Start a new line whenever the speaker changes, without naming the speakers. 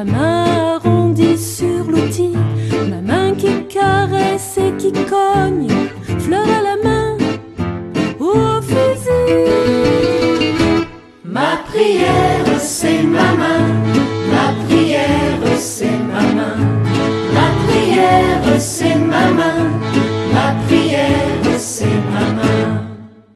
Ma main arrondie sur l'outil, ma main qui caresse et qui cogne, fleur à la main au fusil. Ma prière, c'est ma main, ma prière, c'est ma main, ma prière, c'est ma main.